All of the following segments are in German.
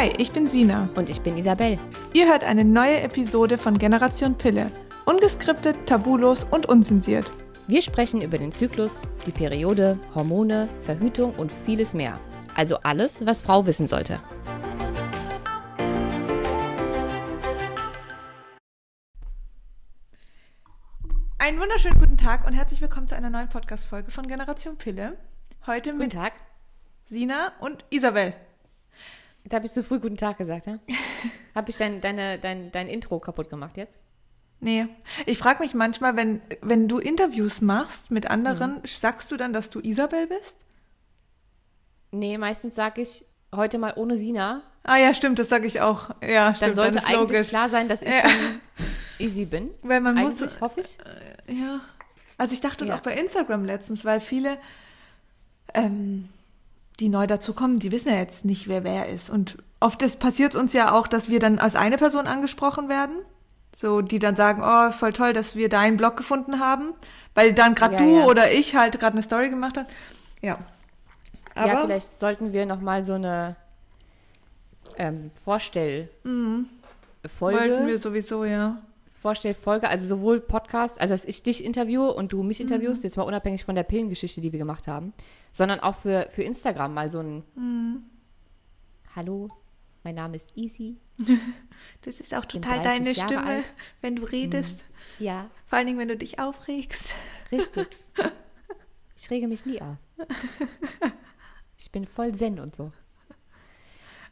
Hi, ich bin Sina. Und ich bin Isabel. Ihr hört eine neue Episode von Generation Pille. Ungeskriptet, tabulos und unzensiert. Wir sprechen über den Zyklus, die Periode, Hormone, Verhütung und vieles mehr. Also alles, was Frau wissen sollte. Einen wunderschönen guten Tag und herzlich willkommen zu einer neuen Podcast-Folge von Generation Pille. Heute mit Guten Tag. Sina und Isabel. Jetzt habe ich zu früh guten Tag gesagt, ja? habe ich dein, deine, dein, dein Intro kaputt gemacht jetzt? Nee, ich frage mich manchmal, wenn, wenn du Interviews machst mit anderen, sagst du dann, dass du Isabel bist? Nee, meistens sage ich heute mal ohne Sina. Ah ja, stimmt, das sage ich auch. Ja, Dann stimmt, sollte ist eigentlich logisch. klar sein, dass ich Ja. dann easy bin. Weil man muss Eigentlich, hoffe ich. Ja. Also ich dachte das Ja. auch bei Instagram letztens, weil viele, ähm, die neu dazukommen, die wissen ja jetzt nicht, wer wer ist. Und oft passiert uns ja auch, dass wir dann als eine Person angesprochen werden. So, die dann sagen, oh, voll toll, dass wir deinen Blog gefunden haben. Weil dann gerade Ja, du ja. oder ich halt gerade eine Story gemacht hast. Ja. Aber ja, vielleicht sollten wir noch mal so eine ähm, Vorstellfolge, wollten wir sowieso, ja. Vorstellfolge, also sowohl Podcast, also dass ich dich interviewe und du mich interviewst, jetzt mal unabhängig von der Pillengeschichte, die wir gemacht haben, sondern auch für, für Instagram mal so ein Hallo, mein Name ist Easy. Das ist auch bin total 30 deine Jahre Stimme, alt. Mhm. wenn du redest. Ja, Vor allen Dingen, wenn du dich aufregst. richtig. Ich rege mich nie auf. Ich bin voll Zen und so.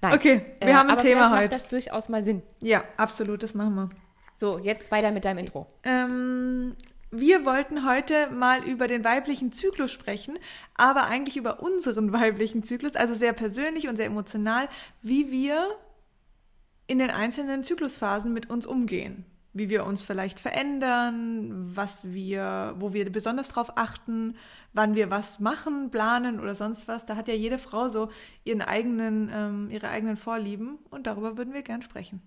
Nein. Okay, wir haben ein Thema heute. macht das durchaus mal Sinn. Ja, absolut, das machen wir. So, jetzt weiter mit deinem Intro. Ähm, wir wollten heute mal über den weiblichen Zyklus sprechen, aber eigentlich über unseren weiblichen Zyklus, also sehr persönlich und sehr emotional, wie wir in den einzelnen Zyklusphasen mit uns umgehen. Wie wir uns vielleicht verändern, was wir, wo wir besonders drauf achten, wann wir was machen, planen oder sonst was. Da hat ja jede Frau so ihren eigenen, ähm, ihre eigenen Vorlieben und darüber würden wir gern sprechen.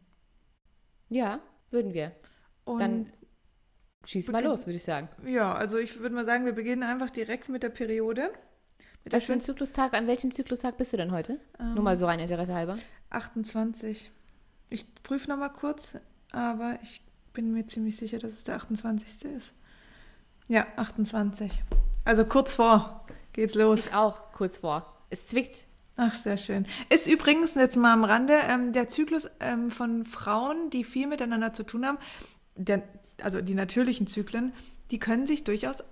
Ja, würden wir. Und Dann schieß mal los, würde ich sagen. Ja, also ich würde mal sagen, wir beginnen einfach direkt mit der Periode. Mit Was für ein Zyklustag, an welchem Zyklustag bist du denn heute? Ähm. Nur mal so rein Interesse halber. 28. Ich prüfe nochmal kurz, aber ich bin mir ziemlich sicher, dass es der 28. ist. Ja, 28. Also kurz vor geht's los. Ich auch, kurz vor. Es zwickt. Ach, sehr schön. Ist übrigens jetzt mal am Rande ähm, der Zyklus ähm, von Frauen, die viel miteinander zu tun haben, der, also die natürlichen Zyklen, die können sich durchaus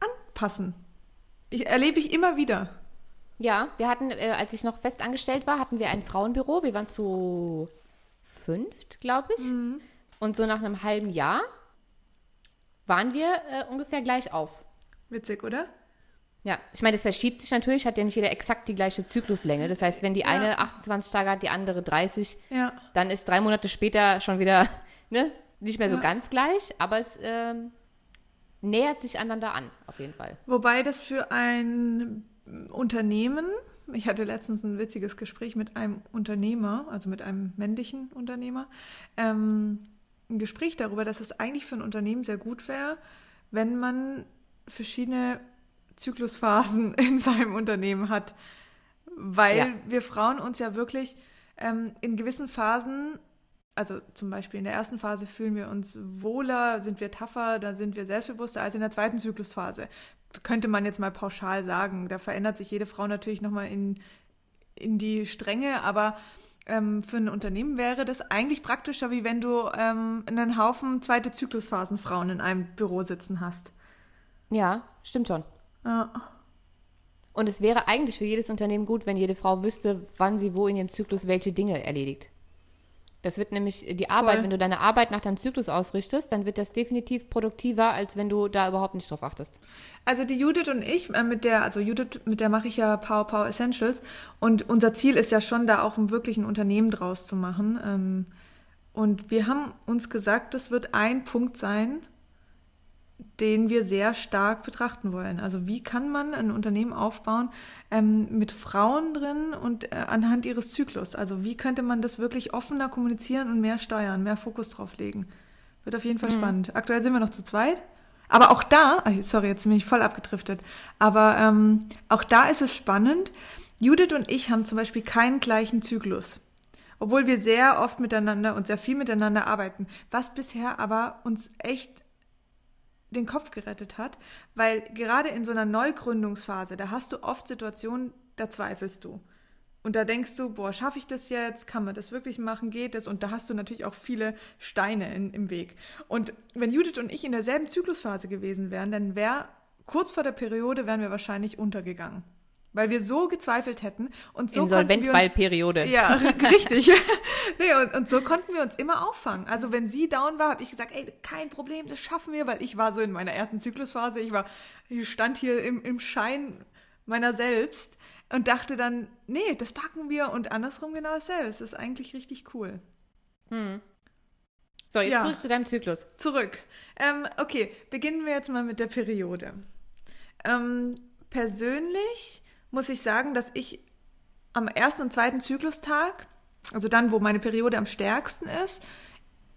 anpassen. Ich, erlebe ich immer wieder. Ja, wir hatten, äh, als ich noch fest angestellt war, hatten wir ein Frauenbüro. Wir waren zu fünft, glaube ich. Mhm. Und so nach einem halben Jahr waren wir äh, ungefähr gleich auf. Witzig, oder? Ja, ich meine, das verschiebt sich natürlich, hat ja nicht jeder exakt die gleiche Zykluslänge. Das heißt, wenn die eine 28 Tage hat, die andere 30, Ja. dann ist drei Monate später schon wieder ne, nicht mehr so Ja. ganz gleich, aber es ähm, nähert sich einander an, auf jeden Fall. Wobei das für ein Unternehmen, ich hatte letztens ein witziges Gespräch mit einem Unternehmer, also mit einem männlichen Unternehmer, ähm, ein Gespräch darüber, dass es eigentlich für ein Unternehmen sehr gut wäre, wenn man verschiedene Zyklusphasen in seinem Unternehmen hat. Weil Ja. wir Frauen uns ja wirklich ähm, in gewissen Phasen, also zum Beispiel in der ersten Phase fühlen wir uns wohler, sind wir tougher, da sind wir selbstbewusster als in der zweiten Zyklusphase. Könnte man jetzt mal pauschal sagen. Da verändert sich jede Frau natürlich nochmal in, in die Strenge, aber ähm, für ein Unternehmen wäre das eigentlich praktischer, wie wenn du ähm, einen Haufen zweite Zyklusphasen Frauen in einem Büro sitzen hast. Ja, stimmt schon. Ja. Und es wäre eigentlich für jedes Unternehmen gut, wenn jede Frau wüsste, wann sie wo in ihrem Zyklus welche Dinge erledigt. Das wird nämlich die Arbeit, wenn du deine Arbeit nach deinem Zyklus ausrichtest, dann wird das definitiv produktiver, als wenn du da überhaupt nicht drauf achtest. Also die Judith und ich, äh, mit der, also Judith, mit der mache ich ja Power Power Essentials und unser Ziel ist ja schon, da auch wirklich ein Unternehmen draus zu machen. Ähm, Und wir haben uns gesagt, das wird ein Punkt sein, den wir sehr stark betrachten wollen. Also wie kann man ein Unternehmen aufbauen ähm, mit Frauen drin und äh, anhand ihres Zyklus? Also wie könnte man das wirklich offener kommunizieren und mehr steuern, mehr Fokus drauf legen? Wird auf jeden Fall spannend. Aktuell sind wir noch zu zweit. Aber auch da, sorry, jetzt bin ich voll abgedriftet, aber ähm, auch da ist es spannend. Judith und ich haben zum Beispiel keinen gleichen Zyklus. Obwohl wir sehr oft miteinander und sehr viel miteinander arbeiten, was bisher aber uns echt den Kopf gerettet hat, weil gerade in so einer Neugründungsphase, da hast du oft Situationen, da zweifelst du. Und da denkst du, boah, schaffe ich das jetzt? Kann man das wirklich machen? Geht das? Und da hast du natürlich auch viele Steine in, im Weg. Und wenn Judith und ich in derselben Zyklusphase gewesen wären, dann wäre kurz vor der Periode wären wir wahrscheinlich untergegangen. Weil wir so gezweifelt hätten und so Insolventfallperiode. Ja, richtig. nee, und, und so konnten wir uns immer auffangen. Also wenn sie down war, habe ich gesagt, ey, kein Problem, das schaffen wir, weil ich war so in meiner ersten Zyklusphase, ich war, ich stand hier im, im Schein meiner selbst und dachte dann, nee, das packen wir und andersrum genau dasselbe. Es ist eigentlich richtig cool. Hm. So, jetzt ja. zurück zu deinem Zyklus. Zurück. Ähm, okay, beginnen wir jetzt mal mit der Periode. Ähm, persönlich muss ich sagen, dass ich am ersten und zweiten Zyklustag, also dann, wo meine Periode am stärksten ist,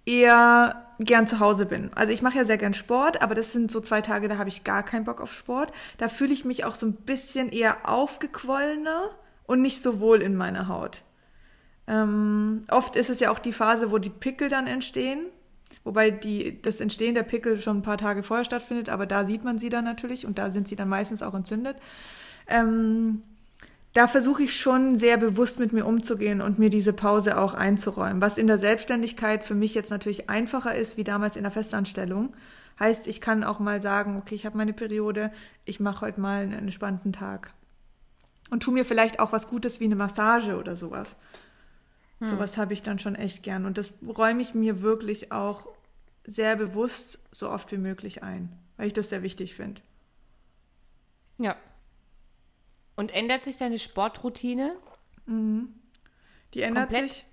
eher gern zu Hause bin. Also ich mache ja sehr gern Sport, aber das sind so zwei Tage, da habe ich gar keinen Bock auf Sport. Da fühle ich mich auch so ein bisschen eher aufgequollener und nicht so wohl in meiner Haut. Ähm, oft ist es ja auch die Phase, wo die Pickel dann entstehen. Wobei die, das Entstehen der Pickel schon ein paar Tage vorher stattfindet, aber da sieht man sie dann natürlich und da sind sie dann meistens auch entzündet. Ähm, da versuche ich schon sehr bewusst mit mir umzugehen und mir diese Pause auch einzuräumen. Was in der Selbstständigkeit für mich jetzt natürlich einfacher ist, wie damals in der Festanstellung. Heißt, ich kann auch mal sagen, okay, ich habe meine Periode, ich mache heute mal einen entspannten Tag. Und tu mir vielleicht auch was Gutes wie eine Massage oder sowas. Hm. Sowas habe ich dann schon echt gern. Und das räume ich mir wirklich auch sehr bewusst so oft wie möglich ein, weil ich das sehr wichtig finde. Ja, und ändert sich deine Sportroutine? Mhm. Die ändert Komplett? sich.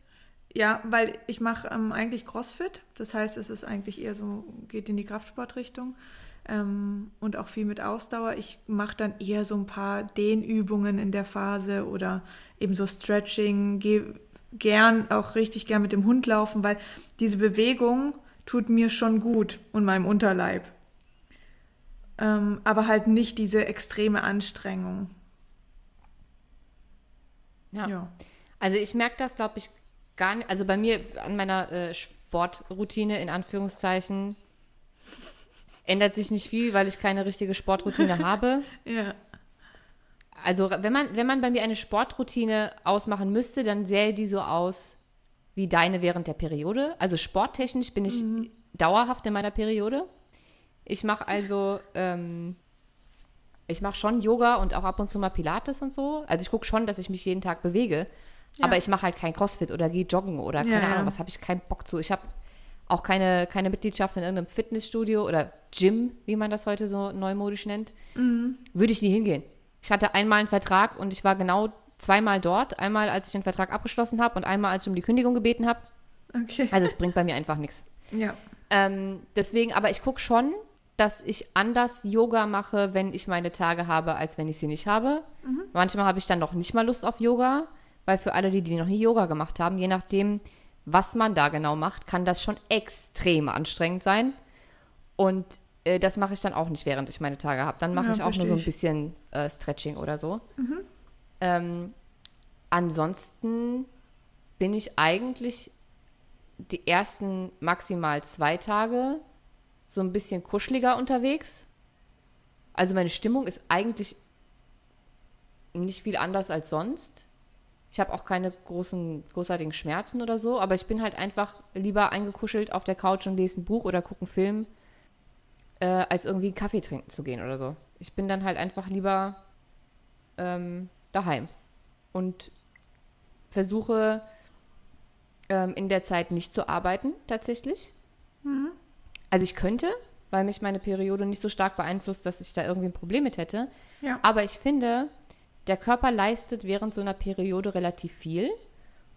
Ja, weil ich mache ähm, eigentlich CrossFit. Das heißt, es ist eigentlich eher so, geht in die Kraftsportrichtung. Ähm, und auch viel mit Ausdauer. Ich mache dann eher so ein paar Dehnübungen in der Phase oder eben so Stretching, gehe gern auch richtig gern mit dem Hund laufen, weil diese Bewegung tut mir schon gut und meinem Unterleib. Ähm, aber halt nicht diese extreme Anstrengung. Ja. ja. Also ich merke das, glaube ich, gar nicht. Also bei mir an meiner äh, Sportroutine in Anführungszeichen ändert sich nicht viel, weil ich keine richtige Sportroutine habe. Ja. Also wenn man, wenn man bei mir eine Sportroutine ausmachen müsste, dann sähe die so aus wie deine während der Periode. Also sporttechnisch bin ich mhm. dauerhaft in meiner Periode. Ich mache also ähm, ich mache schon Yoga und auch ab und zu mal Pilates und so. Also ich gucke schon, dass ich mich jeden Tag bewege. Ja. Aber ich mache halt kein Crossfit oder gehe joggen oder keine ja, Ahnung, was habe ich keinen Bock zu. Ich habe auch keine, keine Mitgliedschaft in irgendeinem Fitnessstudio oder Gym, wie man das heute so neumodisch nennt. Mhm. Würde ich nie hingehen. Ich hatte einmal einen Vertrag und ich war genau zweimal dort. Einmal, als ich den Vertrag abgeschlossen habe und einmal, als ich um die Kündigung gebeten habe. Okay. Also es bringt bei mir einfach nichts. Ja. Ähm, deswegen, aber ich gucke schon, dass ich anders Yoga mache, wenn ich meine Tage habe, als wenn ich sie nicht habe. Mhm. Manchmal habe ich dann noch nicht mal Lust auf Yoga, weil für alle, die, die noch nie Yoga gemacht haben, je nachdem, was man da genau macht, kann das schon extrem anstrengend sein. Und äh, das mache ich dann auch nicht, während ich meine Tage habe. Dann mache ja, ich auch nur so ein bisschen äh, Stretching oder so. Mhm. Ähm, ansonsten bin ich eigentlich die ersten maximal zwei Tage so ein bisschen kuscheliger unterwegs. Also meine Stimmung ist eigentlich nicht viel anders als sonst. Ich habe auch keine großen, großartigen Schmerzen oder so, aber ich bin halt einfach lieber eingekuschelt auf der Couch und lese ein Buch oder gucke einen Film, äh, als irgendwie einen Kaffee trinken zu gehen oder so. Ich bin dann halt einfach lieber ähm, daheim und versuche ähm, in der Zeit nicht zu arbeiten, tatsächlich. Mhm. Also ich könnte, weil mich meine Periode nicht so stark beeinflusst, dass ich da irgendwie ein Problem mit hätte. Ja. Aber ich finde, der Körper leistet während so einer Periode relativ viel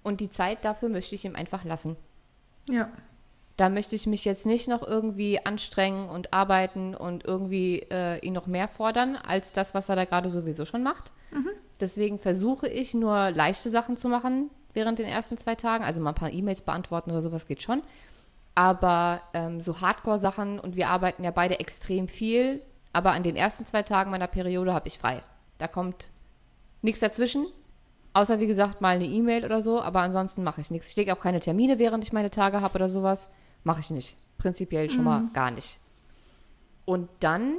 und die Zeit dafür möchte ich ihm einfach lassen. Ja. Da möchte ich mich jetzt nicht noch irgendwie anstrengen und arbeiten und irgendwie äh, ihn noch mehr fordern, als das, was er da gerade sowieso schon macht. Mhm. Deswegen versuche ich nur leichte Sachen zu machen während den ersten zwei Tagen. Also mal ein paar E-Mails beantworten oder sowas geht schon. Aber ähm, so Hardcore-Sachen und wir arbeiten ja beide extrem viel. Aber an den ersten zwei Tagen meiner Periode habe ich frei. Da kommt nichts dazwischen. Außer, wie gesagt, mal eine E-Mail oder so, aber ansonsten mache ich nichts. Ich lege auch keine Termine, während ich meine Tage habe oder sowas. Mache ich nicht. Prinzipiell schon mhm. mal gar nicht. Und dann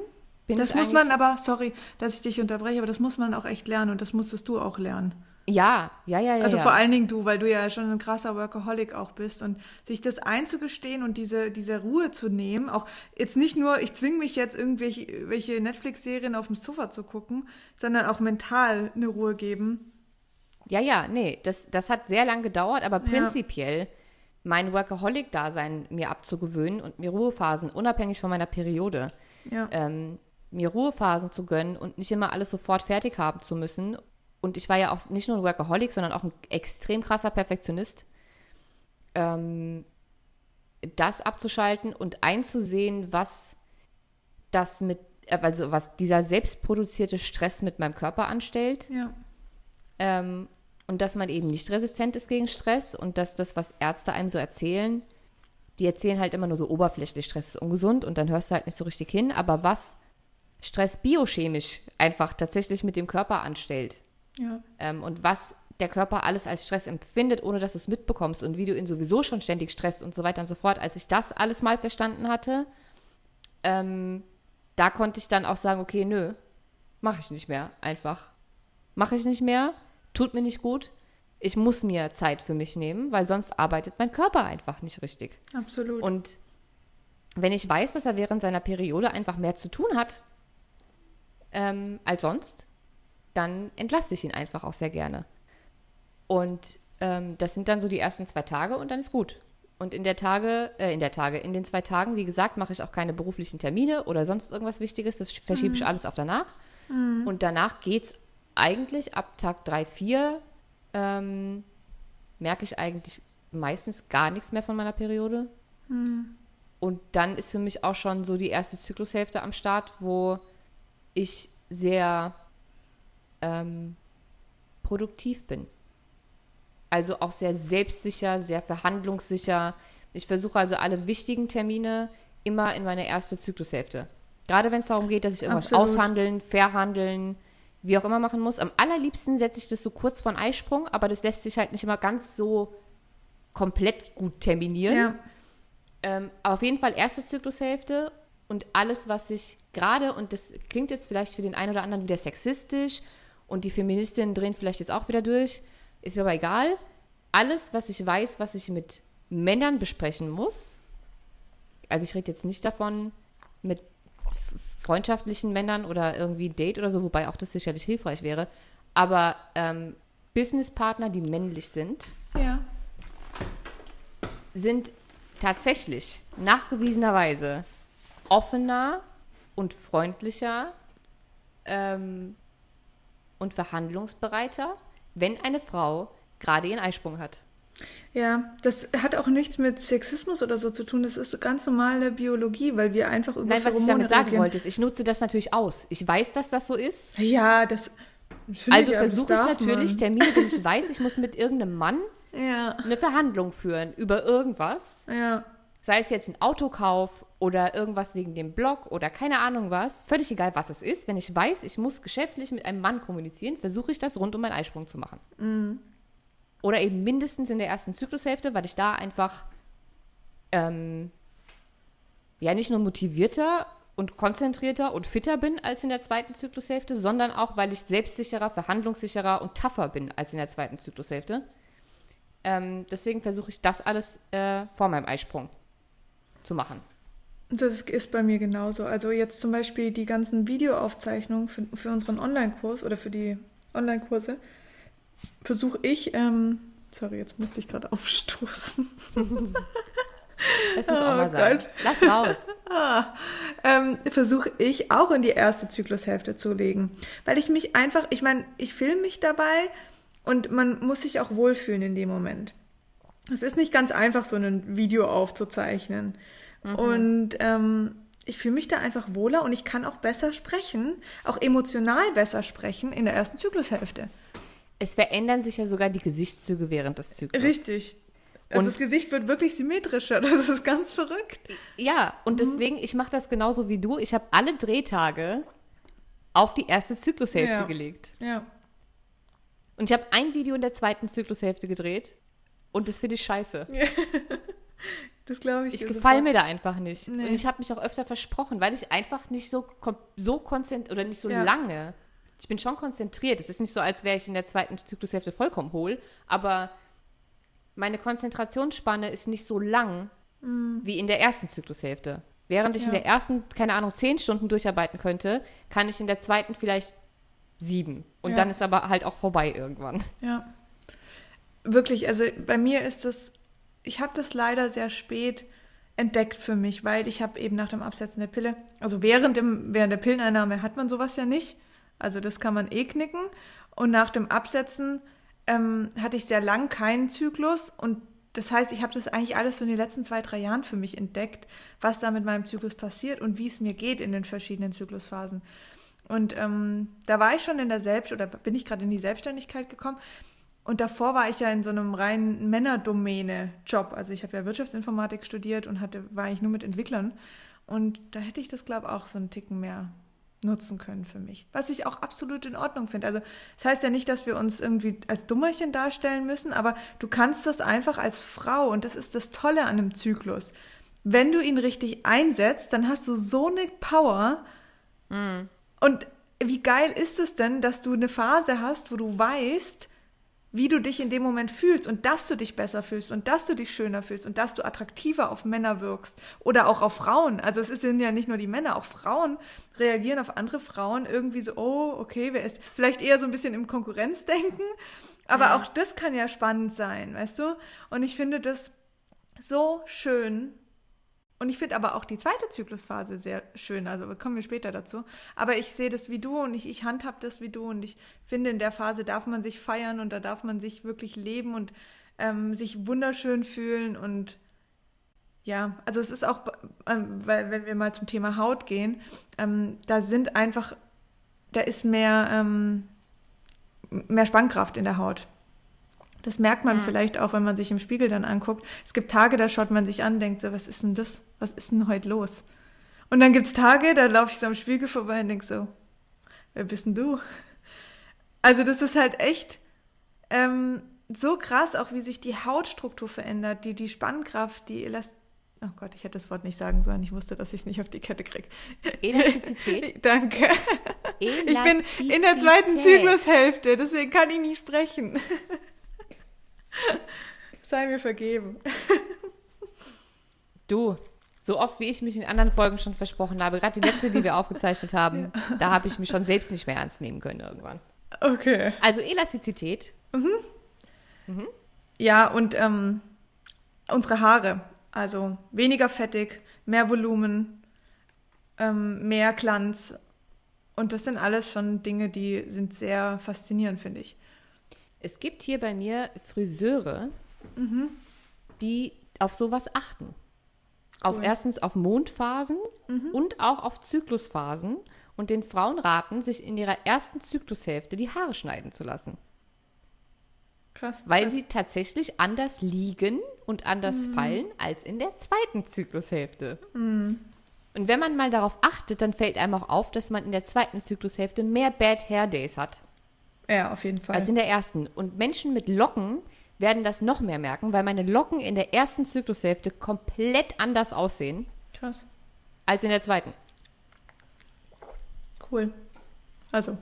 bin das ich. Das muss man aber, sorry, dass ich dich unterbreche, aber das muss man auch echt lernen und das musstest du auch lernen. Ja, ja, ja, ja. Also ja. vor allen Dingen du, weil du ja schon ein krasser Workaholic auch bist und sich das einzugestehen und diese, diese Ruhe zu nehmen, auch jetzt nicht nur, ich zwinge mich jetzt irgendwelche Netflix-Serien auf dem Sofa zu gucken, sondern auch mental eine Ruhe geben. Ja, ja, nee, das, das hat sehr lang gedauert, aber prinzipiell ja. mein Workaholic-Dasein mir abzugewöhnen und mir Ruhephasen, unabhängig von meiner Periode, ja. ähm, mir Ruhephasen zu gönnen und nicht immer alles sofort fertig haben zu müssen und ich war ja auch nicht nur ein Workaholic, sondern auch ein extrem krasser Perfektionist. Ähm, das abzuschalten und einzusehen, was das mit, also was dieser selbstproduzierte Stress mit meinem Körper anstellt. Ja. Ähm, und dass man eben nicht resistent ist gegen Stress und dass das, was Ärzte einem so erzählen, die erzählen halt immer nur so oberflächlich, Stress ist ungesund und dann hörst du halt nicht so richtig hin. Aber was Stress biochemisch einfach tatsächlich mit dem Körper anstellt, ja. Ähm, und was der Körper alles als Stress empfindet, ohne dass du es mitbekommst und wie du ihn sowieso schon ständig stresst und so weiter und so fort. Als ich das alles mal verstanden hatte, ähm, da konnte ich dann auch sagen, okay, nö, mache ich nicht mehr. Einfach. Mache ich nicht mehr, tut mir nicht gut. Ich muss mir Zeit für mich nehmen, weil sonst arbeitet mein Körper einfach nicht richtig. Absolut. Und wenn ich weiß, dass er während seiner Periode einfach mehr zu tun hat ähm, als sonst, dann entlaste ich ihn einfach auch sehr gerne. Und ähm, das sind dann so die ersten zwei Tage und dann ist gut. Und in der Tage, äh, in der Tage, in den zwei Tagen, wie gesagt, mache ich auch keine beruflichen Termine oder sonst irgendwas Wichtiges. Das verschiebe mhm. ich alles auf danach. Mhm. Und danach geht es eigentlich ab Tag 3, 4, ähm, merke ich eigentlich meistens gar nichts mehr von meiner Periode. Mhm. Und dann ist für mich auch schon so die erste Zyklushälfte am Start, wo ich sehr ähm, produktiv bin. Also auch sehr selbstsicher, sehr verhandlungssicher. Ich versuche also alle wichtigen Termine immer in meine erste Zyklushälfte. Gerade wenn es darum geht, dass ich irgendwas Absolut. aushandeln, verhandeln, wie auch immer machen muss. Am allerliebsten setze ich das so kurz vor Eisprung, aber das lässt sich halt nicht immer ganz so komplett gut terminieren. Ja. Ähm, aber auf jeden Fall erste Zyklushälfte und alles, was ich gerade, und das klingt jetzt vielleicht für den einen oder anderen wieder sexistisch und die Feministinnen drehen vielleicht jetzt auch wieder durch. Ist mir aber egal. Alles, was ich weiß, was ich mit Männern besprechen muss, also ich rede jetzt nicht davon mit freundschaftlichen Männern oder irgendwie Date oder so, wobei auch das sicherlich hilfreich wäre, aber ähm, Businesspartner, die männlich sind, ja. sind tatsächlich nachgewiesenerweise offener und freundlicher ähm, und verhandlungsbereiter, wenn eine Frau gerade ihren Eisprung hat. Ja, das hat auch nichts mit Sexismus oder so zu tun. Das ist ganz normale Biologie, weil wir einfach über Nein, was ich damit sagen wollte, ist, ich nutze das natürlich aus. Ich weiß, dass das so ist. Ja, das. Also versuche ich natürlich man. Termine, wenn ich weiß, ich muss mit irgendeinem Mann ja. eine Verhandlung führen über irgendwas. Ja. Sei es jetzt ein Autokauf oder irgendwas wegen dem Blog oder keine Ahnung was. Völlig egal, was es ist. Wenn ich weiß, ich muss geschäftlich mit einem Mann kommunizieren, versuche ich das rund um meinen Eisprung zu machen. Mhm. Oder eben mindestens in der ersten Zyklushälfte, weil ich da einfach ähm, ja nicht nur motivierter und konzentrierter und fitter bin als in der zweiten Zyklushälfte, sondern auch, weil ich selbstsicherer, verhandlungssicherer und tougher bin als in der zweiten Zyklushälfte. Ähm, deswegen versuche ich das alles äh, vor meinem Eisprung zu machen. Das ist bei mir genauso. Also jetzt zum Beispiel die ganzen Videoaufzeichnungen für, für unseren Online-Kurs oder für die Online-Kurse versuche ich, ähm, sorry, jetzt musste ich gerade aufstoßen. Das muss oh auch mal sein. Gott. Lass raus. Ah, ähm, versuche ich auch in die erste Zyklushälfte zu legen. Weil ich mich einfach, ich meine, ich filme mich dabei und man muss sich auch wohlfühlen in dem Moment. Es ist nicht ganz einfach, so ein Video aufzuzeichnen. Mhm. Und ähm, ich fühle mich da einfach wohler und ich kann auch besser sprechen, auch emotional besser sprechen in der ersten Zyklushälfte. Es verändern sich ja sogar die Gesichtszüge während des Zyklus. Richtig. Also und das Gesicht wird wirklich symmetrischer. Das ist ganz verrückt. Ja, und mhm. deswegen, ich mache das genauso wie du. Ich habe alle Drehtage auf die erste Zyklushälfte ja. gelegt. Ja. Und ich habe ein Video in der zweiten Zyklushälfte gedreht und das finde ich scheiße. das glaube ich. Ich gefalle mir da einfach nicht. Nee. Und ich habe mich auch öfter versprochen, weil ich einfach nicht so, so konzentriert oder nicht so ja. lange. Ich bin schon konzentriert. Es ist nicht so, als wäre ich in der zweiten Zyklushälfte vollkommen hohl, aber meine Konzentrationsspanne ist nicht so lang mm. wie in der ersten Zyklushälfte. Während ich ja. in der ersten, keine Ahnung, zehn Stunden durcharbeiten könnte, kann ich in der zweiten vielleicht sieben. Und ja. dann ist aber halt auch vorbei irgendwann. Ja. Wirklich, also bei mir ist das, ich habe das leider sehr spät entdeckt für mich, weil ich habe eben nach dem Absetzen der Pille, also während, dem, während der Pilleneinnahme hat man sowas ja nicht. Also das kann man eh knicken. Und nach dem Absetzen ähm, hatte ich sehr lang keinen Zyklus und das heißt, ich habe das eigentlich alles so in den letzten zwei, drei Jahren für mich entdeckt, was da mit meinem Zyklus passiert und wie es mir geht in den verschiedenen Zyklusphasen. Und ähm, da war ich schon in der Selbst oder bin ich gerade in die Selbstständigkeit gekommen. Und davor war ich ja in so einem reinen Männerdomäne-Job. Also ich habe ja Wirtschaftsinformatik studiert und hatte, war eigentlich nur mit Entwicklern. Und da hätte ich das, glaube ich, auch so einen Ticken mehr nutzen können für mich. Was ich auch absolut in Ordnung finde. Also das heißt ja nicht, dass wir uns irgendwie als Dummerchen darstellen müssen, aber du kannst das einfach als Frau und das ist das Tolle an einem Zyklus. Wenn du ihn richtig einsetzt, dann hast du so eine Power. Mm. Und wie geil ist es denn, dass du eine Phase hast, wo du weißt, wie du dich in dem Moment fühlst und dass du dich besser fühlst und dass du dich schöner fühlst und dass du attraktiver auf Männer wirkst oder auch auf Frauen. Also es sind ja nicht nur die Männer, auch Frauen reagieren auf andere Frauen irgendwie so, oh, okay, wer ist vielleicht eher so ein bisschen im Konkurrenzdenken, aber ja. auch das kann ja spannend sein, weißt du? Und ich finde das so schön, und ich finde aber auch die zweite Zyklusphase sehr schön, also kommen wir später dazu. Aber ich sehe das wie du und ich, ich handhab das wie du und ich finde, in der Phase darf man sich feiern und da darf man sich wirklich leben und ähm, sich wunderschön fühlen und ja, also es ist auch, ähm, weil wenn wir mal zum Thema Haut gehen, ähm, da sind einfach, da ist mehr, ähm, mehr Spannkraft in der Haut. Das merkt man mhm. vielleicht auch, wenn man sich im Spiegel dann anguckt. Es gibt Tage, da schaut man sich an, denkt so, was ist denn das? Was ist denn heute los? Und dann gibt es Tage, da laufe ich so am Spiegel vorbei und denke so, wer bist denn du? Also das ist halt echt ähm, so krass, auch wie sich die Hautstruktur verändert, die, die Spannkraft, die Elastizität. Oh Gott, ich hätte das Wort nicht sagen sollen. Ich wusste, dass ich es nicht auf die Kette kriege. Elastizität. Danke. Elastizität. Ich bin in der zweiten Zyklushälfte, deswegen kann ich nicht sprechen. Sei mir vergeben. Du, so oft wie ich mich in anderen Folgen schon versprochen habe, gerade die letzte, die wir aufgezeichnet haben, ja. da habe ich mich schon selbst nicht mehr ernst nehmen können irgendwann. Okay. Also Elastizität. Mhm. Mhm. Ja, und ähm, unsere Haare. Also weniger fettig, mehr Volumen, ähm, mehr Glanz. Und das sind alles schon Dinge, die sind sehr faszinierend, finde ich. Es gibt hier bei mir Friseure, mhm. die auf sowas achten. Cool. Auf erstens auf Mondphasen mhm. und auch auf Zyklusphasen und den Frauen raten, sich in ihrer ersten Zyklushälfte die Haare schneiden zu lassen. Krass. Weil krass. sie tatsächlich anders liegen und anders mhm. fallen als in der zweiten Zyklushälfte. Mhm. Und wenn man mal darauf achtet, dann fällt einem auch auf, dass man in der zweiten Zyklushälfte mehr Bad Hair Days hat. Ja, auf jeden Fall. Als in der ersten. Und Menschen mit Locken werden das noch mehr merken, weil meine Locken in der ersten Zyklushälfte komplett anders aussehen. Krass. Als in der zweiten. Cool. Also,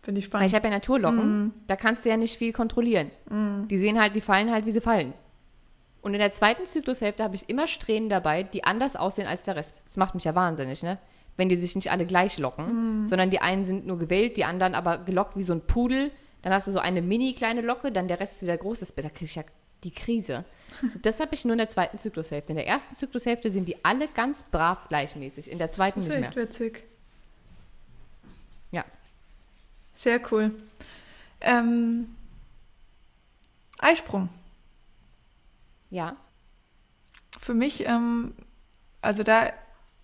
finde ich spannend. Weil ich habe ja Naturlocken, mm. da kannst du ja nicht viel kontrollieren. Mm. Die sehen halt, die fallen halt, wie sie fallen. Und in der zweiten Zyklushälfte habe ich immer Strähnen dabei, die anders aussehen als der Rest. Das macht mich ja wahnsinnig, ne? Wenn die sich nicht alle gleich locken, mhm. sondern die einen sind nur gewählt, die anderen aber gelockt wie so ein Pudel. Dann hast du so eine mini kleine Locke, dann der Rest ist wieder großes. Da kriege ich ja die Krise. Das habe ich nur in der zweiten Zyklushälfte. In der ersten Zyklushälfte sind die alle ganz brav gleichmäßig. In der zweiten nicht mehr. Das ist echt witzig. Ja. Sehr cool. Ähm, Eisprung. Ja. Für mich, ähm, also da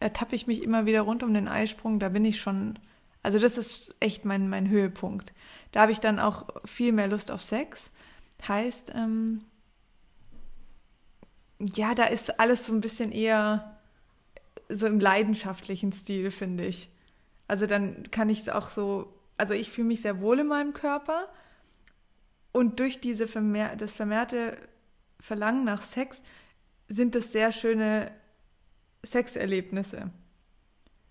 ertappe ich mich immer wieder rund um den Eisprung. Da bin ich schon, also das ist echt mein, mein Höhepunkt. Da habe ich dann auch viel mehr Lust auf Sex. Heißt, ähm, ja, da ist alles so ein bisschen eher so im leidenschaftlichen Stil, finde ich. Also dann kann ich es auch so, also ich fühle mich sehr wohl in meinem Körper Und durch diese vermehr das vermehrte Verlangen nach Sex sind es sehr schöne Sexerlebnisse.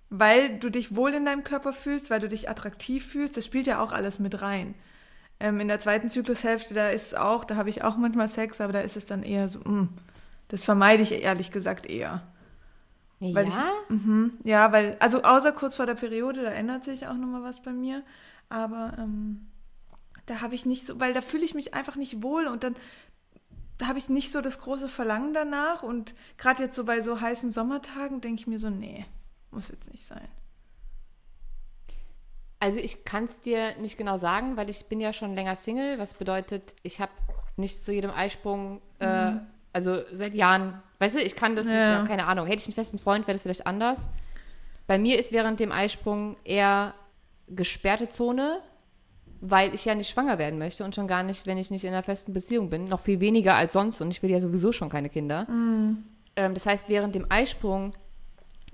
Weil du dich wohl in deinem Körper fühlst, weil du dich attraktiv fühlst, das spielt ja auch alles mit rein. Ähm, in der zweiten Zyklushälfte, da ist es auch, da habe ich auch manchmal Sex, aber da ist es dann eher so, mh, mm, das vermeide ich ehrlich gesagt eher. Ja? Ich, mh, ja, weil, also außer kurz vor der Periode, da ändert sich auch nochmal was bei mir. Aber ähm, da habe ich nicht so, weil da fühle ich mich einfach nicht wohl und dann da habe ich nicht so das große Verlangen danach. Und gerade jetzt so bei so heißen Sommertagen denke ich mir so, nee, muss jetzt nicht sein. Also ich kann es dir nicht genau sagen, weil ich bin ja schon länger Single, was bedeutet, ich habe nicht zu jedem Eisprung, äh, mhm. also seit Jahren, weißt du, ich kann das ja. nicht, keine Ahnung. Hätte ich einen festen Freund, wäre das vielleicht anders. Bei mir ist während dem Eisprung eher gesperrte Zone, weil ich ja nicht schwanger werden möchte und schon gar nicht, wenn ich nicht in einer festen Beziehung bin, noch viel weniger als sonst und ich will ja sowieso schon keine Kinder. Mhm. Ähm, das heißt, während dem Eisprung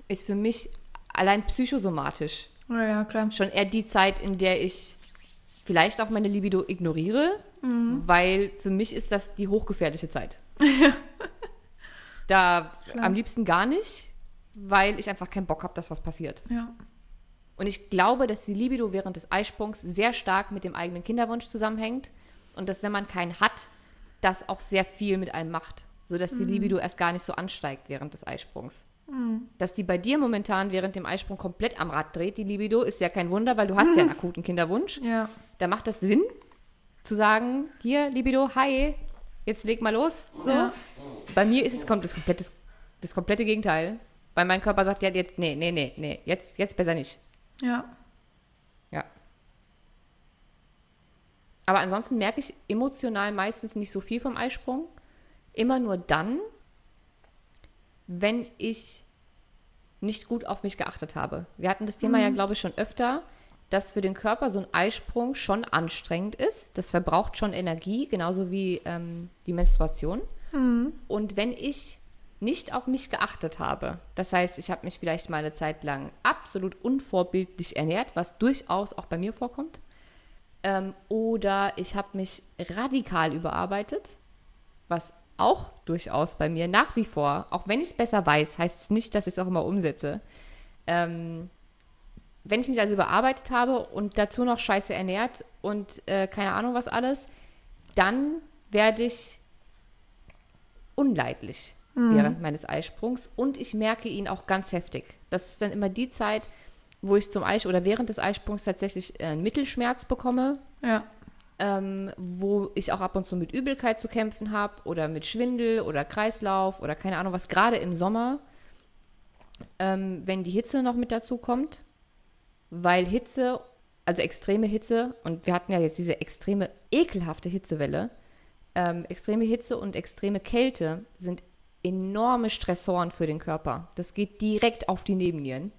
ist für mich allein psychosomatisch ja, schon eher die Zeit, in der ich vielleicht auch meine Libido ignoriere, mhm. weil für mich ist das die hochgefährliche Zeit. da klar. am liebsten gar nicht, weil ich einfach keinen Bock habe, dass was passiert. Ja. Und ich glaube, dass die Libido während des Eisprungs sehr stark mit dem eigenen Kinderwunsch zusammenhängt und dass, wenn man keinen hat, das auch sehr viel mit einem macht, sodass mhm. die Libido erst gar nicht so ansteigt während des Eisprungs. Mhm. Dass die bei dir momentan während dem Eisprung komplett am Rad dreht, die Libido, ist ja kein Wunder, weil du hast mhm. ja einen akuten Kinderwunsch. Ja. Da macht das Sinn, zu sagen, hier, Libido, hi, jetzt leg mal los. So. Ja. Bei mir ist es kommt das komplette, das komplette Gegenteil. Weil mein Körper sagt ja jetzt, nee, nee, nee, nee, jetzt, jetzt besser nicht. Ja. Ja. Aber ansonsten merke ich emotional meistens nicht so viel vom Eisprung. Immer nur dann, wenn ich nicht gut auf mich geachtet habe. Wir hatten das Thema mhm. ja, glaube ich, schon öfter, dass für den Körper so ein Eisprung schon anstrengend ist. Das verbraucht schon Energie, genauso wie ähm, die Menstruation. Mhm. Und wenn ich nicht auf mich geachtet habe. Das heißt, ich habe mich vielleicht mal eine Zeit lang absolut unvorbildlich ernährt, was durchaus auch bei mir vorkommt. Ähm, oder ich habe mich radikal überarbeitet, was auch durchaus bei mir nach wie vor, auch wenn ich es besser weiß, heißt es nicht, dass ich es auch immer umsetze. Ähm, wenn ich mich also überarbeitet habe und dazu noch scheiße ernährt und äh, keine Ahnung was alles, dann werde ich unleidlich mhm. während meines Eisprungs und ich merke ihn auch ganz heftig. Das ist dann immer die Zeit, wo ich zum Eis oder während des Eisprungs tatsächlich äh, einen Mittelschmerz bekomme. Ja. Ähm, wo ich auch ab und zu mit Übelkeit zu kämpfen habe oder mit Schwindel oder Kreislauf oder keine Ahnung was, gerade im Sommer, ähm, wenn die Hitze noch mit dazu kommt, weil Hitze, also extreme Hitze, und wir hatten ja jetzt diese extreme, ekelhafte Hitzewelle, ähm, extreme Hitze und extreme Kälte sind enorme Stressoren für den Körper. Das geht direkt auf die Nebennieren.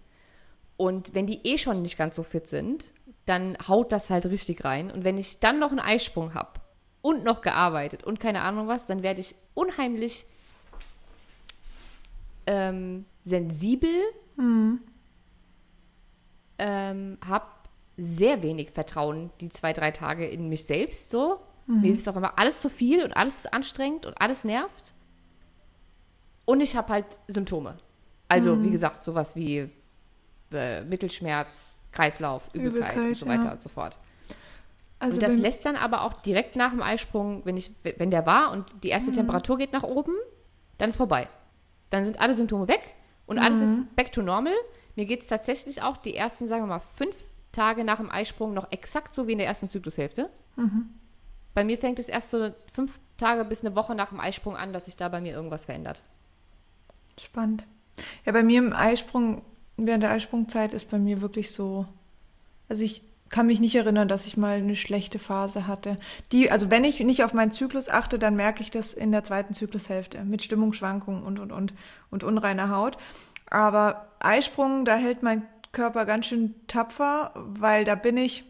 Und wenn die eh schon nicht ganz so fit sind, dann haut das halt richtig rein. Und wenn ich dann noch einen Eisprung habe und noch gearbeitet und keine Ahnung was, dann werde ich unheimlich ähm, sensibel, mhm. ähm, habe sehr wenig Vertrauen die zwei, drei Tage in mich selbst so. Mhm. Mir ist auf einmal alles zu viel und alles ist anstrengend und alles nervt. Und ich habe halt Symptome. Also, mhm. wie gesagt, sowas wie äh, Mittelschmerz, Kreislauf, Übelkeit, Übelkeit und so weiter ja. und so fort. Also und das lässt dann aber auch direkt nach dem Eisprung, wenn, ich, wenn der war und die erste mhm. Temperatur geht nach oben, dann ist vorbei. Dann sind alle Symptome weg und alles ist mhm. back to normal. Mir geht es tatsächlich auch die ersten, sagen wir mal, fünf Tage nach dem Eisprung noch exakt so wie in der ersten Zyklushälfte. Mhm. Bei mir fängt es erst so fünf Tage bis eine Woche nach dem Eisprung an, dass sich da bei mir irgendwas verändert. Spannend. Ja, bei mir im Eisprung, während der Eisprungzeit ist bei mir wirklich so, also ich kann mich nicht erinnern, dass ich mal eine schlechte Phase hatte. Die, also wenn ich nicht auf meinen Zyklus achte, dann merke ich das in der zweiten Zyklushälfte mit Stimmungsschwankungen und und und und unreiner Haut. Aber Eisprung, da hält mein Körper ganz schön tapfer, weil da bin ich,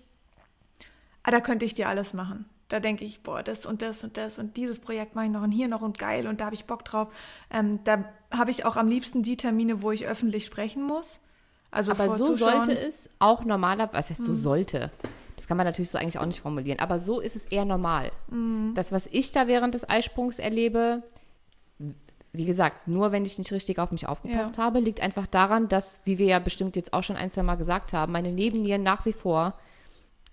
ah, da könnte ich dir alles machen. Da denke ich, boah, das und das und das und dieses Projekt mache ich noch und hier noch und geil und da habe ich Bock drauf. Ähm, da habe ich auch am liebsten die Termine, wo ich öffentlich sprechen muss. Also Aber so sollte es auch normaler, was heißt so hm. sollte? Das kann man natürlich so eigentlich auch nicht formulieren. Aber so ist es eher normal. Mhm. Das, was ich da während des Eisprungs erlebe, wie gesagt, nur wenn ich nicht richtig auf mich aufgepasst ja. habe, liegt einfach daran, dass, wie wir ja bestimmt jetzt auch schon ein, zwei Mal gesagt haben, meine Nebennieren nach wie vor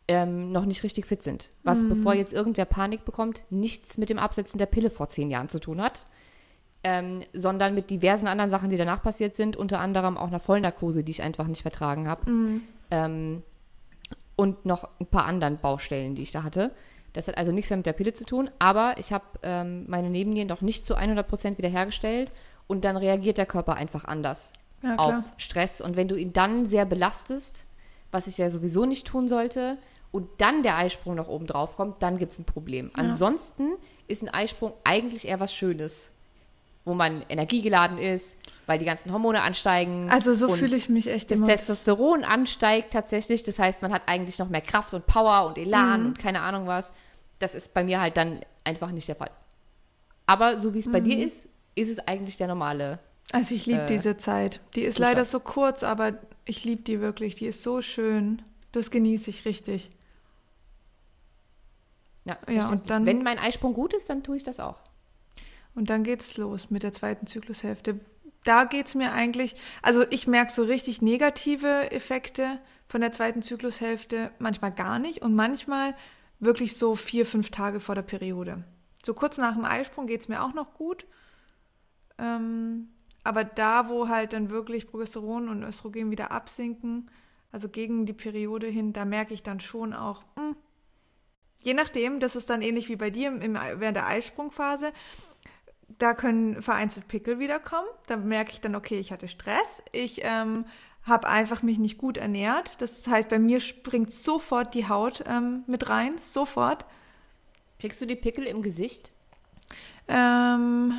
ähm, noch nicht richtig fit sind. Was, mhm. bevor jetzt irgendwer Panik bekommt, nichts mit dem Absetzen der Pille vor zehn Jahren zu tun hat, ähm, sondern mit diversen anderen Sachen, die danach passiert sind, unter anderem auch einer Vollnarkose, die ich einfach nicht vertragen habe. Mhm. Ähm, und noch ein paar anderen Baustellen, die ich da hatte. Das hat also nichts mehr mit der Pille zu tun, aber ich habe ähm, meine Nebennieren noch nicht zu 100% wiederhergestellt und dann reagiert der Körper einfach anders ja, auf Stress. Und wenn du ihn dann sehr belastest, was ich ja sowieso nicht tun sollte, und dann der Eisprung noch oben drauf kommt, dann gibt es ein Problem. Ja. Ansonsten ist ein Eisprung eigentlich eher was Schönes wo man energiegeladen ist, weil die ganzen Hormone ansteigen. Also so fühle ich mich echt Das immer. Testosteron ansteigt tatsächlich. Das heißt, man hat eigentlich noch mehr Kraft und Power und Elan mhm. und keine Ahnung was. Das ist bei mir halt dann einfach nicht der Fall. Aber so wie es mhm. bei dir mhm. ist, ist es eigentlich der normale. Also ich liebe äh, diese Zeit. Die ist Zustand. leider so kurz, aber ich liebe die wirklich. Die ist so schön. Das genieße ich richtig. Ja, ja und dann, wenn mein Eisprung gut ist, dann tue ich das auch. Und dann geht's los mit der zweiten Zyklushälfte. Da geht's mir eigentlich, also ich merke so richtig negative Effekte von der zweiten Zyklushälfte, manchmal gar nicht und manchmal wirklich so vier, fünf Tage vor der Periode. So kurz nach dem Eisprung geht's mir auch noch gut. Ähm, aber da, wo halt dann wirklich Progesteron und Östrogen wieder absinken, also gegen die Periode hin, da merke ich dann schon auch, mh, hm, je nachdem, das ist dann ähnlich wie bei dir im, während der Eisprungphase da können vereinzelt Pickel wiederkommen. Da merke ich dann, okay, ich hatte Stress. Ich ähm, habe einfach mich nicht gut ernährt. Das heißt, bei mir springt sofort die Haut ähm, mit rein. Sofort. Kriegst du die Pickel im Gesicht? Ähm,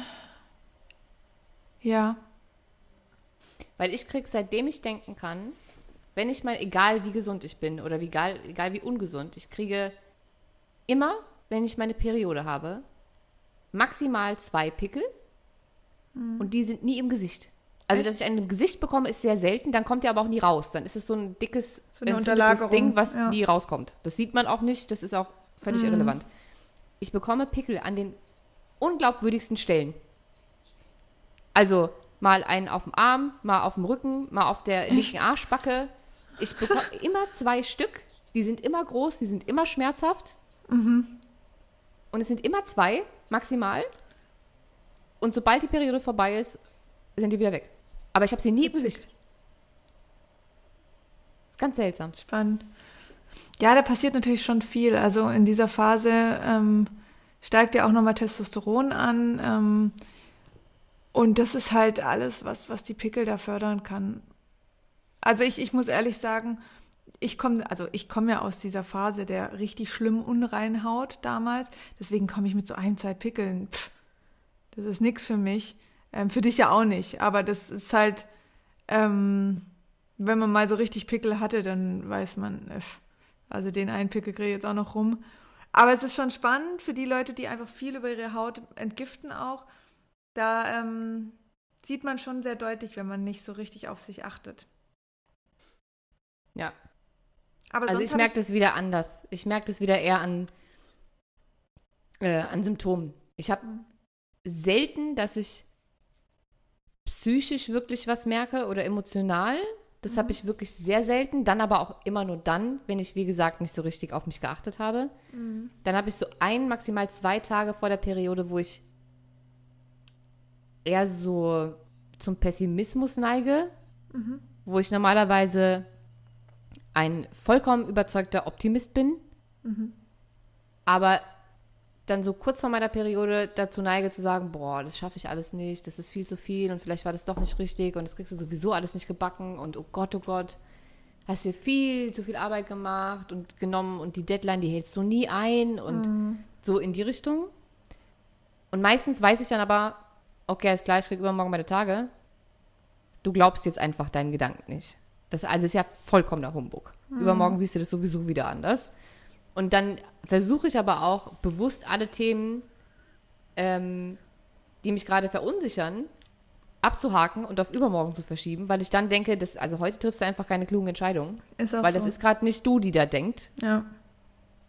ja. Weil ich krieg, seitdem ich denken kann, wenn ich mal, egal wie gesund ich bin oder wie, egal, egal wie ungesund, ich kriege immer, wenn ich meine Periode habe, maximal zwei Pickel mhm. und die sind nie im Gesicht. Also, Echt? dass ich einen im Gesicht bekomme, ist sehr selten, dann kommt der aber auch nie raus. Dann ist es so ein dickes, so ein Ding, was ja. nie rauskommt. Das sieht man auch nicht, das ist auch völlig mhm. irrelevant. Ich bekomme Pickel an den unglaubwürdigsten Stellen. Also mal einen auf dem Arm, mal auf dem Rücken, mal auf der linken Arschbacke. Ich bekomme immer zwei Stück. Die sind immer groß, die sind immer schmerzhaft. Mhm. Und es sind immer zwei, maximal. Und sobald die Periode vorbei ist, sind die wieder weg. Aber ich habe sie nie im Gesicht. Ist ganz seltsam. Spannend. Ja, da passiert natürlich schon viel. Also in dieser Phase ähm, steigt ja auch nochmal Testosteron an. Ähm, und das ist halt alles, was, was die Pickel da fördern kann. Also ich, ich muss ehrlich sagen, ich komme, also ich komme ja aus dieser Phase der richtig schlimmen Unreinhaut damals. Deswegen komme ich mit so ein, zwei Pickeln. Pff, das ist nichts für mich. Ähm, für dich ja auch nicht. Aber das ist halt, ähm, wenn man mal so richtig Pickel hatte, dann weiß man, äh, also den einen Pickel kriege ich jetzt auch noch rum. Aber es ist schon spannend für die Leute, die einfach viel über ihre Haut entgiften auch. Da ähm, sieht man schon sehr deutlich, wenn man nicht so richtig auf sich achtet. Ja, aber also ich merke das wieder anders. Ich merke das wieder eher an, äh, an Symptomen. Ich habe selten, dass ich psychisch wirklich was merke oder emotional. Das mhm. habe ich wirklich sehr selten. Dann aber auch immer nur dann, wenn ich, wie gesagt, nicht so richtig auf mich geachtet habe. Mhm. Dann habe ich so ein, maximal zwei Tage vor der Periode, wo ich eher so zum Pessimismus neige, mhm. wo ich normalerweise ein vollkommen überzeugter Optimist bin, mhm. aber dann so kurz vor meiner Periode dazu neige zu sagen, boah, das schaffe ich alles nicht, das ist viel zu viel und vielleicht war das doch nicht richtig und das kriegst du sowieso alles nicht gebacken und oh Gott, oh Gott, hast dir viel zu viel Arbeit gemacht und genommen und die Deadline, die hältst du nie ein und mhm. so in die Richtung. Und meistens weiß ich dann aber, okay, alles klar, ich kriege übermorgen meine Tage. Du glaubst jetzt einfach deinen Gedanken nicht. Das also ist ja vollkommener Humbug. Mhm. Übermorgen siehst du das sowieso wieder anders. Und dann versuche ich aber auch bewusst alle Themen, ähm, die mich gerade verunsichern, abzuhaken und auf übermorgen zu verschieben, weil ich dann denke, dass, also heute triffst du einfach keine klugen Entscheidungen. Ist auch weil so. das ist gerade nicht du, die da denkt. ja.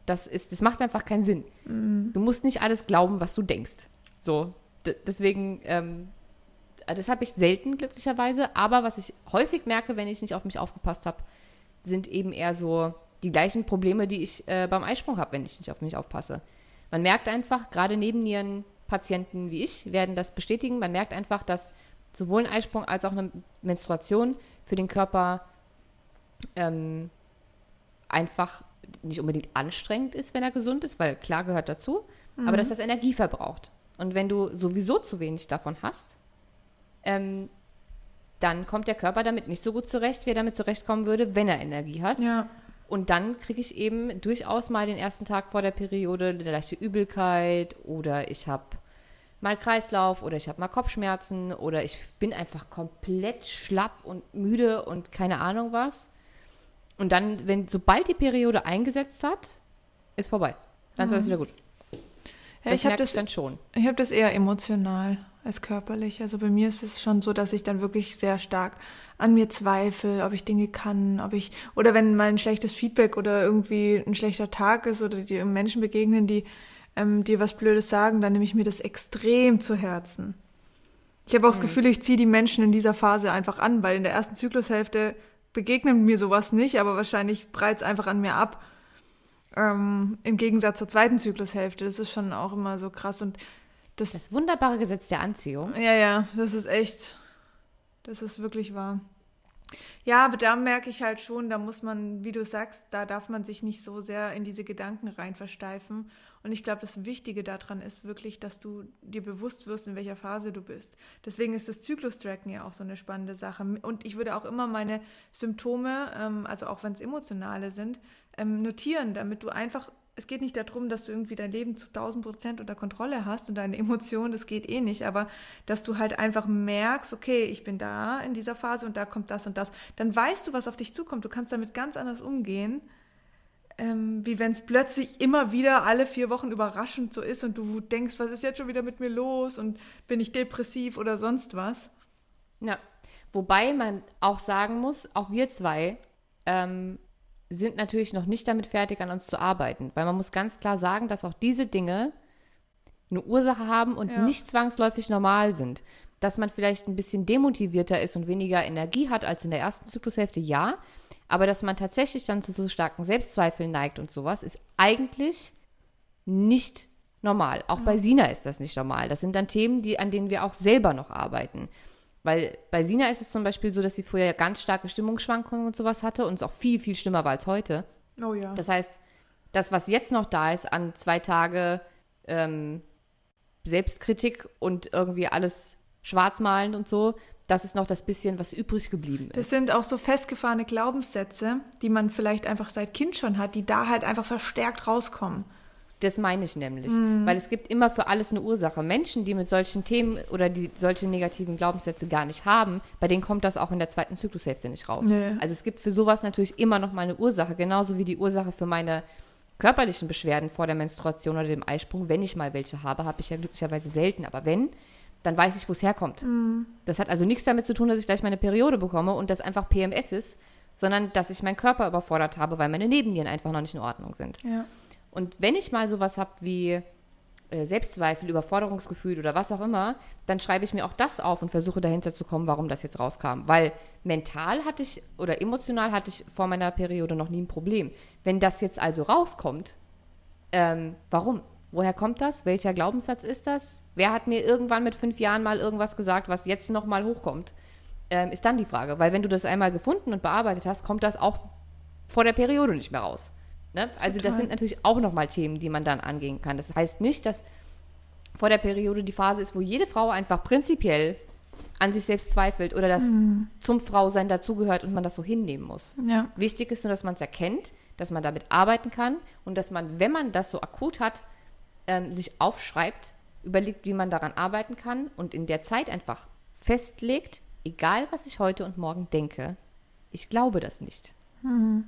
Das, ist, das macht einfach keinen Sinn. Mhm. Du musst nicht alles glauben, was du denkst. So, d- deswegen, ähm, das habe ich selten glücklicherweise, aber was ich häufig merke, wenn ich nicht auf mich aufgepasst habe, sind eben eher so die gleichen Probleme, die ich äh, beim Eisprung habe, wenn ich nicht auf mich aufpasse. Man merkt einfach, gerade neben ihren Patienten wie ich werden das bestätigen, man merkt einfach, dass sowohl ein Eisprung als auch eine Menstruation für den Körper ähm, einfach nicht unbedingt anstrengend ist, wenn er gesund ist, weil klar gehört dazu, aber dass das Energie verbraucht. Und wenn du sowieso zu wenig davon hast, ähm, dann kommt der Körper damit nicht so gut zurecht, wie er damit zurechtkommen würde, wenn er Energie hat. Ja. Und dann kriege ich eben durchaus mal den ersten Tag vor der Periode eine leichte Übelkeit oder ich habe mal Kreislauf oder ich habe mal Kopfschmerzen oder ich bin einfach komplett schlapp und müde und keine Ahnung was. Und dann, wenn sobald die Periode eingesetzt hat, ist vorbei. Dann ist alles wieder gut. Ja, das ich habe merke das, ich dann schon. ich hab das eher emotional als körperlich. Also bei mir ist es schon so, dass ich dann wirklich sehr stark an mir zweifle, ob ich Dinge kann, ob ich, oder wenn mal ein schlechtes Feedback oder irgendwie ein schlechter Tag ist oder die Menschen begegnen, die ähm, dir was Blödes sagen, dann nehme ich mir das extrem zu Herzen. Ich habe auch das Gefühl, ich ziehe die Menschen in dieser Phase einfach an, weil in der ersten Zyklushälfte begegnet mir sowas nicht, aber wahrscheinlich breit es einfach an mir ab. Ähm, Im Gegensatz zur zweiten Zyklushälfte. Das ist schon auch immer so krass. Und das, Das wunderbare Gesetz der Anziehung. ja, ja, das ist echt, das ist wirklich wahr. Ja, aber da merke ich halt schon, da muss man, wie du sagst, da darf man sich nicht so sehr in diese Gedanken rein versteifen. Und ich glaube, das Wichtige daran ist wirklich, dass du dir bewusst wirst, in welcher Phase du bist. Deswegen ist das Zyklus-Tracken ja auch so eine spannende Sache. Und ich würde auch immer meine Symptome, ähm, also auch wenn es emotionale sind, ähm, notieren, damit du einfach es geht nicht darum, dass du irgendwie dein Leben zu 1000 Prozent unter Kontrolle hast und deine Emotionen, das geht eh nicht, aber dass du halt einfach merkst, okay, ich bin da in dieser Phase und da kommt das und das, dann weißt du, was auf dich zukommt. Du kannst damit ganz anders umgehen, ähm, wie wenn es plötzlich immer wieder alle vier Wochen überraschend so ist und du denkst, was ist jetzt schon wieder mit mir los und bin ich depressiv oder sonst was. Ja. Wobei man auch sagen muss, auch wir zwei ähm, sind natürlich noch nicht damit fertig, an uns zu arbeiten. Weil man muss ganz klar sagen, dass auch diese Dinge eine Ursache haben und Ja. nicht zwangsläufig normal sind. Dass man vielleicht ein bisschen demotivierter ist und weniger Energie hat als in der ersten Zyklushälfte, ja. Aber dass man tatsächlich dann zu so starken Selbstzweifeln neigt und sowas, ist eigentlich nicht normal. Auch bei Sina ist das nicht normal. Das sind dann Themen, die, an denen wir auch selber noch arbeiten. Weil bei Sina ist es zum Beispiel so, dass sie früher ganz starke Stimmungsschwankungen und sowas hatte und es auch viel, viel schlimmer war als heute. Oh ja. Das heißt, das, was jetzt noch da ist an zwei Tage ähm, Selbstkritik und irgendwie alles schwarzmalen und so, das ist noch das bisschen, was übrig geblieben ist. Das sind auch so festgefahrene Glaubenssätze, die man vielleicht einfach seit Kind schon hat, die da halt einfach verstärkt rauskommen. Das meine ich nämlich. Mhm. Weil es gibt immer für alles eine Ursache. Menschen, die mit solchen Themen oder die solche negativen Glaubenssätze gar nicht haben, bei denen kommt das auch in der zweiten Zyklushälfte nicht raus. Nee. Also es gibt für sowas natürlich immer noch mal eine Ursache, genauso wie die Ursache für meine körperlichen Beschwerden vor der Menstruation oder dem Eisprung, wenn ich mal welche habe, habe ich ja glücklicherweise selten, aber wenn, dann weiß ich, wo es herkommt. Mhm. Das hat also nichts damit zu tun, dass ich gleich meine Periode bekomme und das einfach PMS ist, sondern dass ich meinen Körper überfordert habe, weil meine Nebennieren einfach noch nicht in Ordnung sind. Ja. Und wenn ich mal sowas habe wie äh, Selbstzweifel, Überforderungsgefühl oder was auch immer, dann schreibe ich mir auch das auf und versuche dahinter zu kommen, warum das jetzt rauskam. Weil mental hatte ich oder emotional hatte ich vor meiner Periode noch nie ein Problem. Wenn das jetzt also rauskommt, ähm, warum? Woher kommt das? Welcher Glaubenssatz ist das? Wer hat mir irgendwann mit fünf Jahren mal irgendwas gesagt, was jetzt nochmal hochkommt? Ähm, ist dann die Frage. Weil wenn du das einmal gefunden und bearbeitet hast, kommt das auch vor der Periode nicht mehr raus. Ne? Also das sind natürlich auch nochmal Themen, die man dann angehen kann. Das heißt nicht, dass vor der Periode die Phase ist, wo jede Frau einfach prinzipiell an sich selbst zweifelt oder das zum Frausein dazugehört und man das so hinnehmen muss. Ja. Wichtig ist nur, dass man es erkennt, dass man damit arbeiten kann und dass man, wenn man das so akut hat, ähm, sich aufschreibt, überlegt, wie man daran arbeiten kann und in der Zeit einfach festlegt, egal was ich heute und morgen denke, ich glaube das nicht.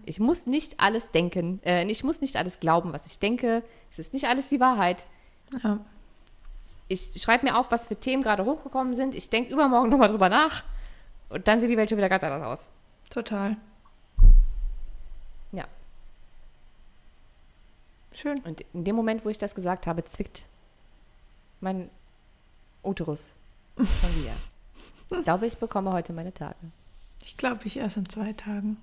Ich muss nicht alles denken, äh, ich muss nicht alles glauben, was ich denke. Es ist nicht alles die Wahrheit. ja. ich schreibe mir auf, was für Themen gerade hochgekommen sind. Ich denke übermorgen nochmal drüber nach. Und dann sieht die Welt schon wieder ganz anders aus. Total. Ja. Schön. Und in dem Moment, wo ich das gesagt habe, zwickt mein Uterus schon wieder. Ich glaube, ich bekomme heute meine Tage. Ich glaube, ich erst in zwei Tagen.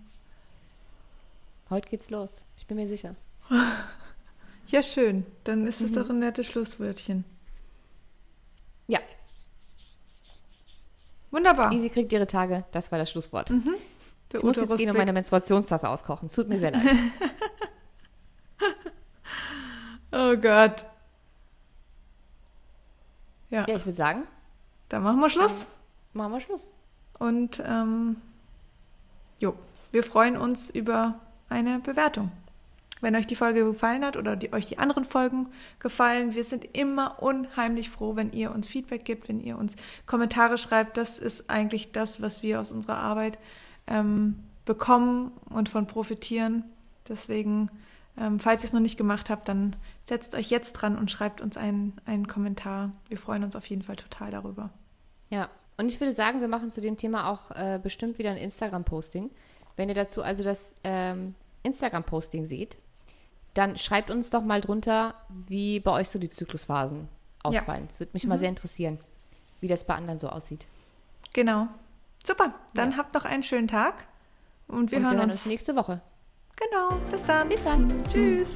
Heute geht's los. Ich bin mir sicher. Ja, schön. Dann ist es doch ein nettes Schlusswörtchen. Ja, Wunderbar. Easy kriegt ihre Tage. Das war das Schlusswort. Der Ich muss jetzt Uterus gehen und meine Menstruationstasse auskochen. Es tut mir sehr leid. Oh Gott. Ja, Ja, ich würde sagen, dann machen wir Schluss. machen wir Schluss. Und ähm, jo, wir freuen uns über eine Bewertung. Wenn euch die Folge gefallen hat oder die, euch die anderen Folgen gefallen, wir sind immer unheimlich froh, wenn ihr uns Feedback gibt, wenn ihr uns Kommentare schreibt. Das ist eigentlich das, was wir aus unserer Arbeit ähm, bekommen und von profitieren. Deswegen, ähm, falls ihr es noch nicht gemacht habt, dann setzt euch jetzt dran und schreibt uns einen, einen Kommentar. Wir freuen uns auf jeden Fall total darüber. Ja, und ich würde sagen, wir machen zu dem Thema auch äh, bestimmt wieder ein Instagram-Posting. Wenn ihr dazu also das ähm, Instagram-Posting seht, dann schreibt uns doch mal drunter, wie bei euch so die Zyklusphasen ausfallen. Es würde mich mal sehr interessieren, wie das bei anderen so aussieht. Genau. Super. Dann Ja. habt noch einen schönen Tag. Und wir, und hören, wir hören uns. uns nächste Woche. Genau. Bis dann. Bis dann. Tschüss.